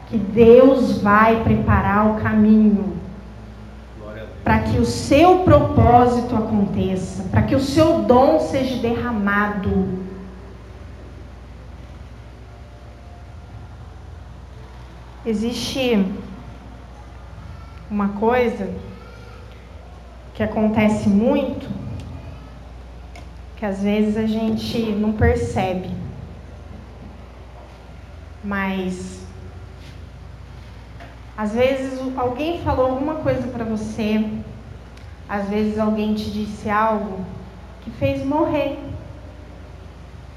que Deus vai preparar o caminho para que o seu propósito aconteça, para que o seu dom seja derramado. Existe uma coisa que acontece muito, que às vezes a gente não percebe. Mas às vezes alguém falou alguma coisa para você, às vezes alguém te disse algo que fez morrer,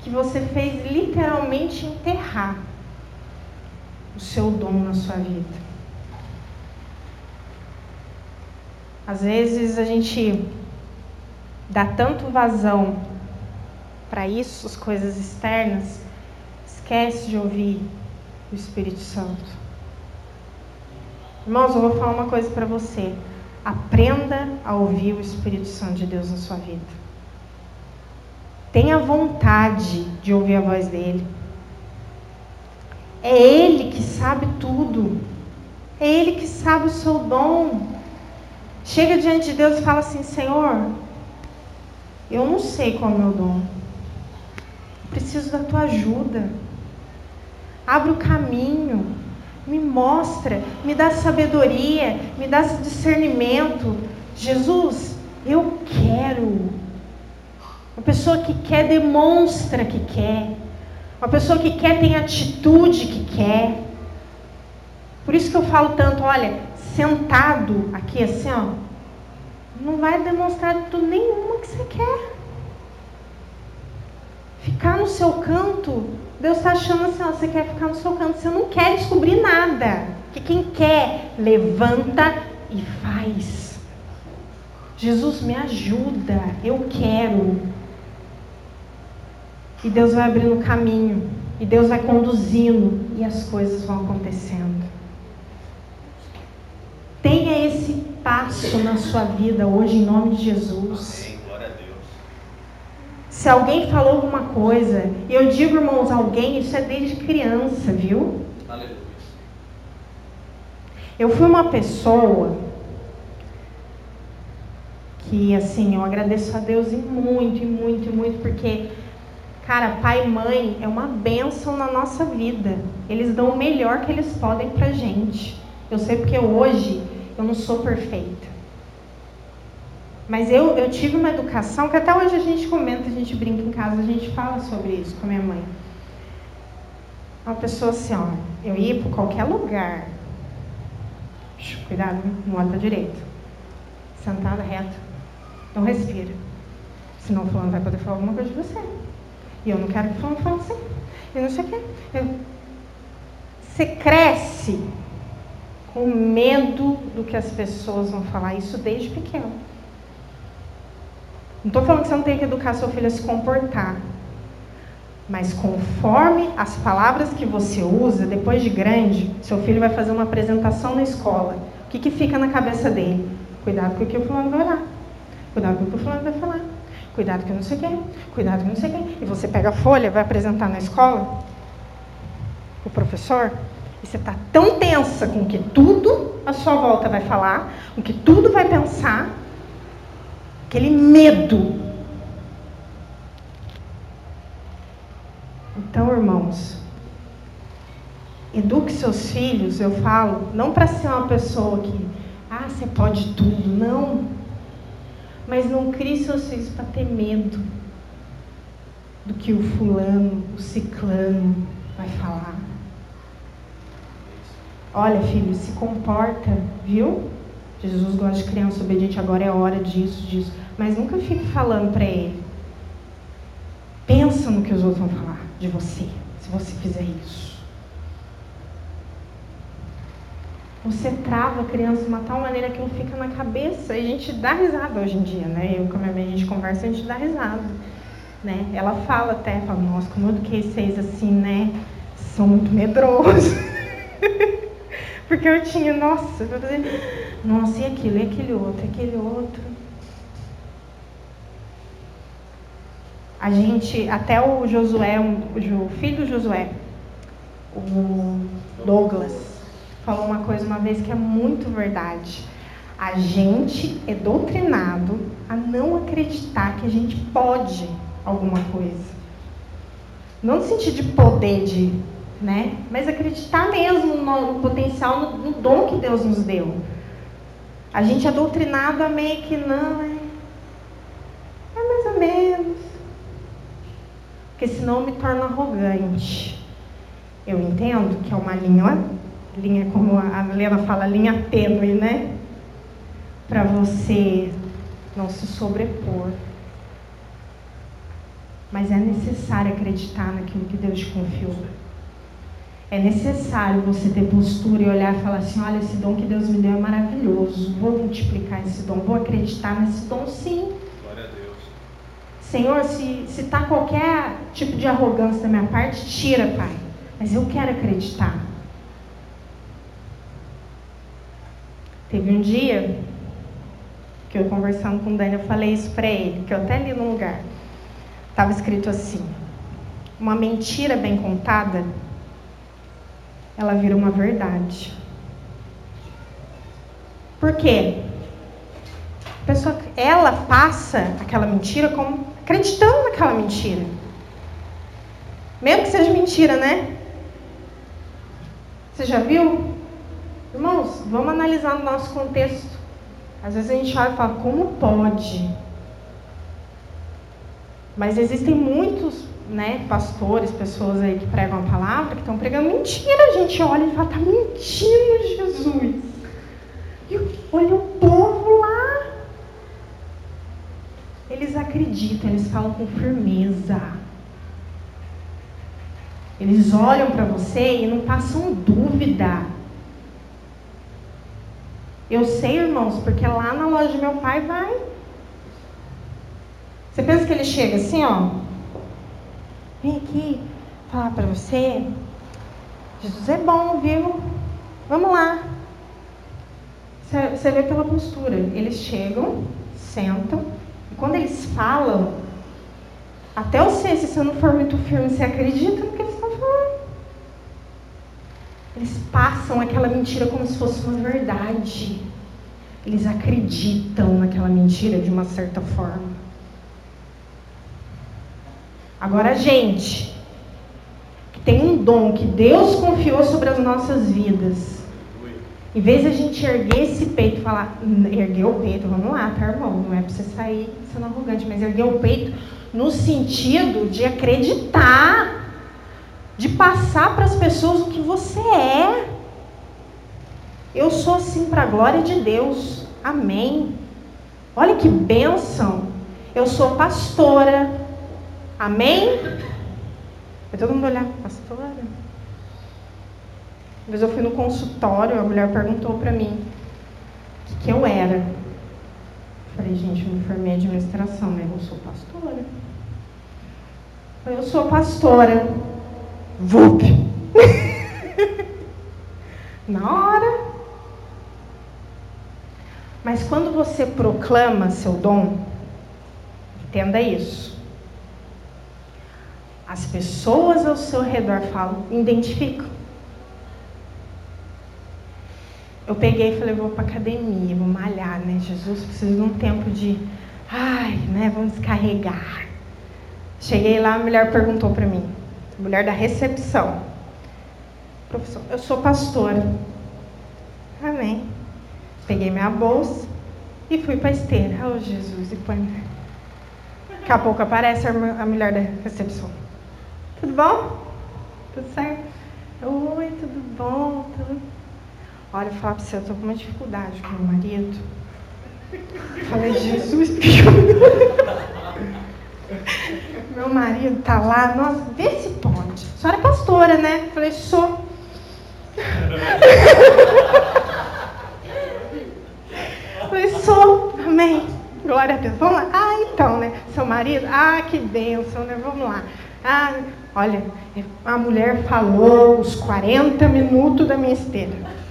que você fez literalmente enterrar o seu dom na sua vida. Às vezes a gente dá tanto vazão para isso, as coisas externas, esquece de ouvir o Espírito Santo. Irmãos, eu vou falar uma coisa para você. Aprenda a ouvir o Espírito Santo de Deus na sua vida. Tenha vontade de ouvir a voz dele. É ele que sabe tudo. É ele que sabe o seu dom. Chega diante de Deus e fala assim: Senhor, eu não sei qual é o meu dom. Preciso da tua ajuda. Abre o caminho. Me mostra. Me dá sabedoria. Me dá discernimento. Jesus, eu quero. Uma pessoa que quer demonstra que quer. Uma pessoa que quer tem atitude que quer. Por isso que eu falo tanto, olha, sentado aqui assim, ó, não vai demonstrar tudo nenhuma que você quer. Ficar no seu canto, Deus está achando assim, ó, você quer ficar no seu canto, você não quer descobrir nada. Que quem quer, levanta e faz. Jesus me ajuda, eu quero. E Deus vai abrindo o caminho, e Deus vai conduzindo, e as coisas vão acontecendo. Tenha esse passo na sua vida hoje, em nome de Jesus. Se alguém falou alguma coisa, eu digo, irmãos, alguém, isso é desde criança, viu? Aleluia. Eu fui uma pessoa que, assim, eu agradeço a Deus e muito, e muito, e muito, porque, cara, pai e mãe é uma bênção na nossa vida. Eles dão o melhor que eles podem pra gente. Eu sei porque hoje eu não sou perfeita. Mas eu, eu tive uma educação que até hoje a gente comenta, a gente brinca em casa, a gente fala sobre isso com a minha mãe. Uma pessoa assim, ó, eu ia para qualquer lugar. Cuidado, não olha para direito. Sentada reto. Não respira. Senão o fulano vai poder falar alguma coisa de você. E eu não quero que o fulano fale assim. Eu não sei o quê. Eu... Você cresce com medo do que as pessoas vão falar, isso desde pequeno. Não estou falando que você não tem que educar seu filho a se comportar. Mas conforme as palavras que você usa, depois de grande, seu filho vai fazer uma apresentação na escola. O que, que fica na cabeça dele? Cuidado com o que o fulano vai orar. Cuidado com o que o fulano vai falar. Cuidado com não sei quem. Cuidado com não sei quem. E você pega a folha, vai apresentar na escola, o professor, e você está tão tensa com que tudo à sua volta vai falar, com que tudo vai pensar, aquele medo. Então, irmãos, eduque seus filhos, eu falo, não para ser uma pessoa que, ah, você pode tudo, não. Mas não crie seus filhos para ter medo do que o fulano, o ciclano vai falar. Olha, filho, se comporta, viu? Jesus gosta de criança obediente, agora é hora disso, disso. Mas nunca fique falando para ele. Pensa no que os outros vão falar de você, se você fizer isso. Você trava a criança de uma tal maneira que não fica na cabeça. E a gente dá risada hoje em dia, né? Eu com a minha mãe, a gente conversa, a gente dá risada. Né? Ela fala até, fala, nossa, como eu eduquei vocês assim, né? São muito medrosos. Porque eu tinha, nossa, nossa, e aquilo, e aquele outro, e aquele outro. A gente, até o Josué, o filho do Josué, o Douglas, falou uma coisa uma vez que é muito verdade. A gente é doutrinado a não acreditar que a gente pode alguma coisa. Não no sentido de poder, de, né? Mas acreditar mesmo no, no potencial, no, no, dom que Deus nos deu. A gente é doutrinado a meio que não, é, é mais ou menos porque senão eu me torno arrogante. Eu entendo que é uma linha, linha como a Lena fala, linha tênue, né? Para você não se sobrepor. Mas é necessário acreditar naquilo que Deus te confiou. É necessário você ter postura e olhar e falar assim: olha, esse dom que Deus me deu é maravilhoso. Vou multiplicar esse dom, vou acreditar nesse dom sim. Senhor, se está qualquer tipo de arrogância da minha parte, tira, Pai. Mas eu quero acreditar. Teve um dia que eu conversando com o Daniel, eu falei isso para ele, que eu até li num lugar. Estava escrito assim: uma mentira bem contada, ela vira uma verdade. Por quê? A pessoa, ela passa aquela mentira como acreditando naquela mentira. Mesmo que seja mentira, né? Você já viu? Irmãos, vamos analisar no nosso contexto. Às vezes a gente olha e fala, como pode? Mas existem muitos né, pastores, pessoas aí que pregam a palavra, que estão pregando mentira. A gente olha e fala, tá mentindo, Jesus. E olha o povo lá eles acreditam, eles falam com firmeza. Eles olham para você e não passam dúvida. Eu sei, irmãos, porque lá na loja do meu pai vai. Você pensa que ele chega assim, ó? Vem aqui falar para você. Jesus é bom, viu? Vamos lá. Você vê pela postura. Eles chegam, sentam, quando eles falam, até você, se você não for muito firme, você acredita no que eles estão falando. eles passam aquela mentira como se fosse uma verdade. Eles acreditam naquela mentira de uma certa forma. Agora, gente, que tem um dom que Deus confiou sobre as nossas vidas, em vez de a gente erguer esse peito e falar, erguer o peito, vamos lá, tá, irmão? Não é para você sair sendo arrogante, mas erguer o peito no sentido de acreditar, de passar para as pessoas o que você é. Eu sou assim para a glória de Deus. Amém. Olha que bênção. Eu sou pastora. Amém? Vai todo mundo olhar, pastora? Vez eu fui no consultório, a mulher perguntou para mim o que, que eu era. Falei, gente, eu me formei em administração, mas eu sou pastora. Falei, eu sou pastora. VUP. Na hora. Mas quando você proclama seu dom, entenda isso. As pessoas ao seu redor falam, identificam. Eu peguei e falei, vou para academia, vou malhar, né? Jesus precisa de um tempo de, ai, né? Vamos descarregar. Cheguei lá, a mulher perguntou para mim, mulher da recepção. Professor, eu sou pastora. Amém. Peguei minha bolsa e fui para esteira. Oh, Jesus, e põe. Daqui a pouco aparece a mulher da recepção. Tudo bom? Tudo certo? Oi, tudo bom? Tudo... Olha, eu falo para você, eu estou com uma dificuldade com meu marido. Falei, Jesus, meu marido tá lá, nossa, vê se pode. A senhora é pastora, né? Falei, sou. Falei, sou, amém. Glória a Deus. Vamos lá. Ah, então, né? Seu marido? Ah, que bênção, né? Vamos lá. Ah, olha, a mulher falou os 40 minutos da minha esteira.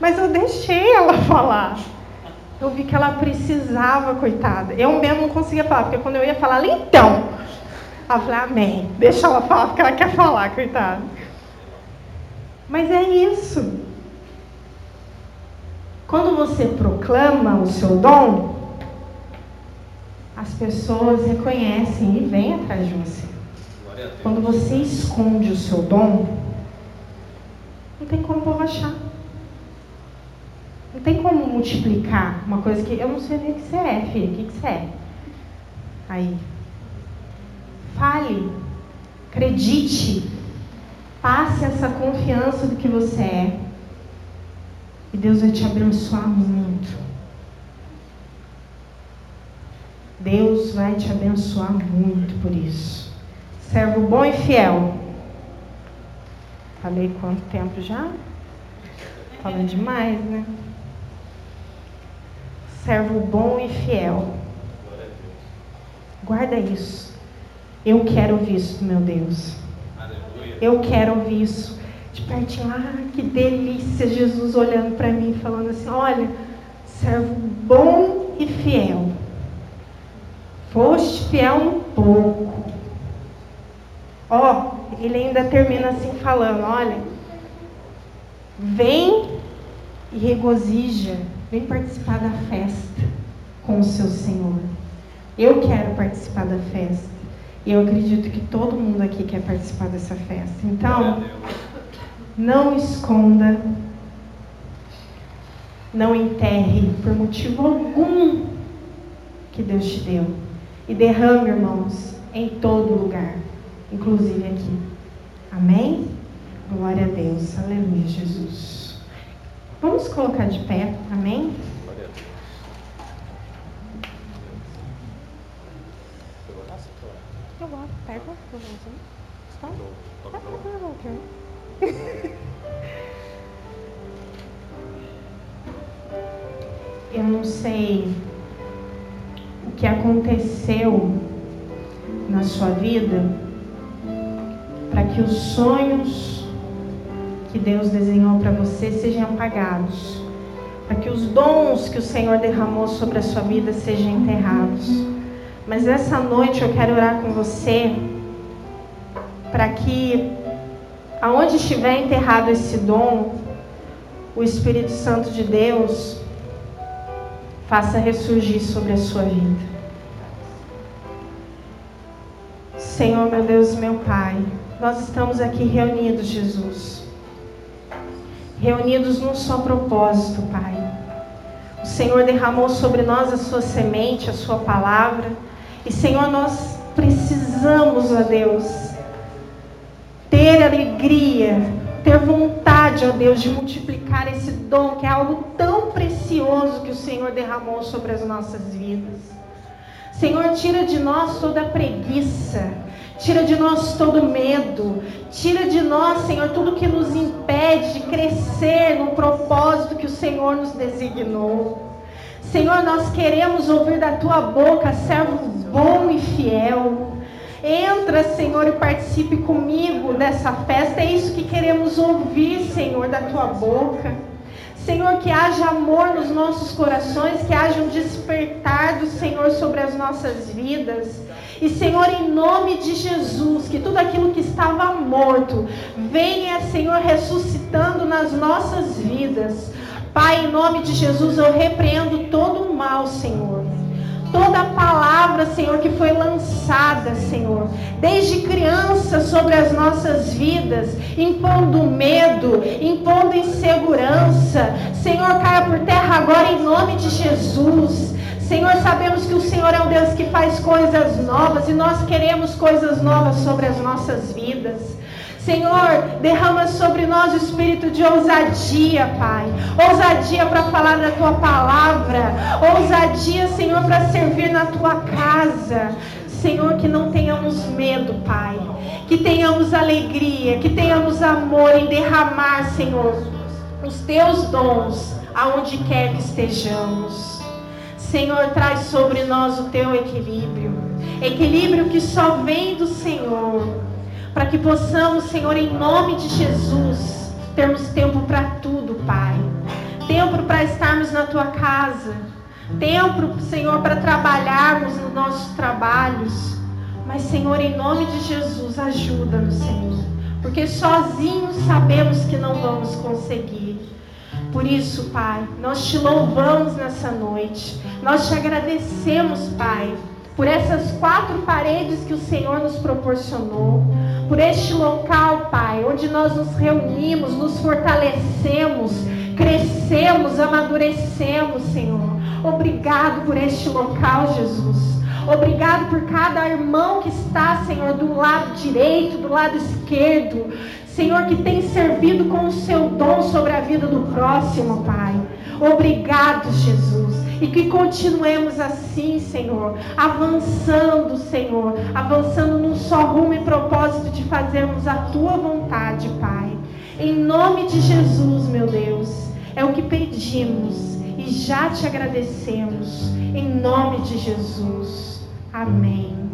Mas eu deixei ela falar. Eu vi que ela precisava, coitada. Eu mesmo não conseguia falar, porque quando eu ia falar, então. Ela falou, amém. Deixa ela falar, porque ela quer falar, coitada. Mas é isso. Quando você proclama o seu dom, as pessoas reconhecem e vêm atrás de você. Quando você esconde o seu dom, não tem como povo achar. Não tem como multiplicar uma coisa que eu não sei nem o que você é, filho. O que, que você é? Aí. Fale. Acredite. Passe essa confiança do que você é. E Deus vai te abençoar muito. Deus vai te abençoar muito por isso. Servo bom e fiel. Falei quanto tempo já? Falando demais, né? Servo bom e fiel. Guarda isso. Eu quero ouvir isso, meu Deus. Eu quero ouvir isso de pertinho. Ah, que delícia, Jesus olhando para mim, falando assim: Olha, servo bom e fiel. Foste fiel um pouco. Ó, oh, ele ainda termina assim falando: Olha, vem e regozija, vem participar da festa com o seu Senhor. Eu quero participar da festa. E eu acredito que todo mundo aqui quer participar dessa festa. Então, não esconda, não enterre por motivo algum que Deus te deu. E derrame, irmãos, em todo lugar, inclusive aqui. Amém? Glória a Deus. Aleluia, Jesus. Vamos colocar de pé. Amém? Eu vou. Está? Tá, tá, Eu não sei o que aconteceu na sua vida para que os sonhos que Deus desenhou para você sejam apagados, para que os dons que o Senhor derramou sobre a sua vida sejam enterrados. Mas essa noite eu quero orar com você para que aonde estiver enterrado esse dom, o Espírito Santo de Deus faça ressurgir sobre a sua vida. Senhor, meu Deus meu Pai, nós estamos aqui reunidos, Jesus. Reunidos num só propósito, Pai. O Senhor derramou sobre nós a sua semente, a sua palavra. E, Senhor, nós precisamos, ó Deus, ter alegria, ter vontade, ó Deus, de multiplicar esse dom que é algo tão precioso que o Senhor derramou sobre as nossas vidas. Senhor, tira de nós toda preguiça, tira de nós todo medo, tira de nós, Senhor, tudo que nos impede de crescer no propósito que o Senhor nos designou. Senhor, nós queremos ouvir da tua boca, servo bom e fiel. Entra, Senhor, e participe comigo dessa festa. É isso que queremos ouvir, Senhor, da tua boca. Senhor, que haja amor nos nossos corações, que haja um despertar do Senhor sobre as nossas vidas. E, Senhor, em nome de Jesus, que tudo aquilo que estava morto venha, Senhor, ressuscitando nas nossas vidas. Pai, em nome de Jesus, eu repreendo todo o mal, Senhor. Toda palavra, Senhor, que foi lançada, Senhor, desde criança sobre as nossas vidas, impondo medo, impondo insegurança, Senhor, caia por terra agora em nome de Jesus. Senhor, sabemos que o Senhor é um Deus que faz coisas novas e nós queremos coisas novas sobre as nossas vidas. Senhor, derrama sobre nós o espírito de ousadia, Pai. Ousadia para falar da tua palavra. Ousadia, Senhor, para servir na tua casa. Senhor, que não tenhamos medo, Pai. Que tenhamos alegria, que tenhamos amor em derramar, Senhor, os teus dons aonde quer que estejamos. Senhor, traz sobre nós o teu equilíbrio. Equilíbrio que só vem do Senhor para que possamos, Senhor, em nome de Jesus, termos tempo para tudo, Pai. Tempo para estarmos na tua casa. Tempo, Senhor, para trabalharmos nos nossos trabalhos. Mas, Senhor, em nome de Jesus, ajuda-nos, Senhor. Porque sozinhos sabemos que não vamos conseguir. Por isso, Pai, nós te louvamos nessa noite. Nós te agradecemos, Pai, por essas quatro paredes que o Senhor nos proporcionou, por este local, Pai, onde nós nos reunimos, nos fortalecemos, crescemos, amadurecemos, Senhor. Obrigado por este local, Jesus. Obrigado por cada irmão que está, Senhor, do lado direito, do lado esquerdo. Senhor, que tem servido com o seu dom sobre a vida do próximo, Pai. Obrigado, Jesus. E que continuemos assim, Senhor, avançando, Senhor, avançando num só rumo e propósito de fazermos a tua vontade, Pai. Em nome de Jesus, meu Deus, é o que pedimos e já te agradecemos. Em nome de Jesus. Amém.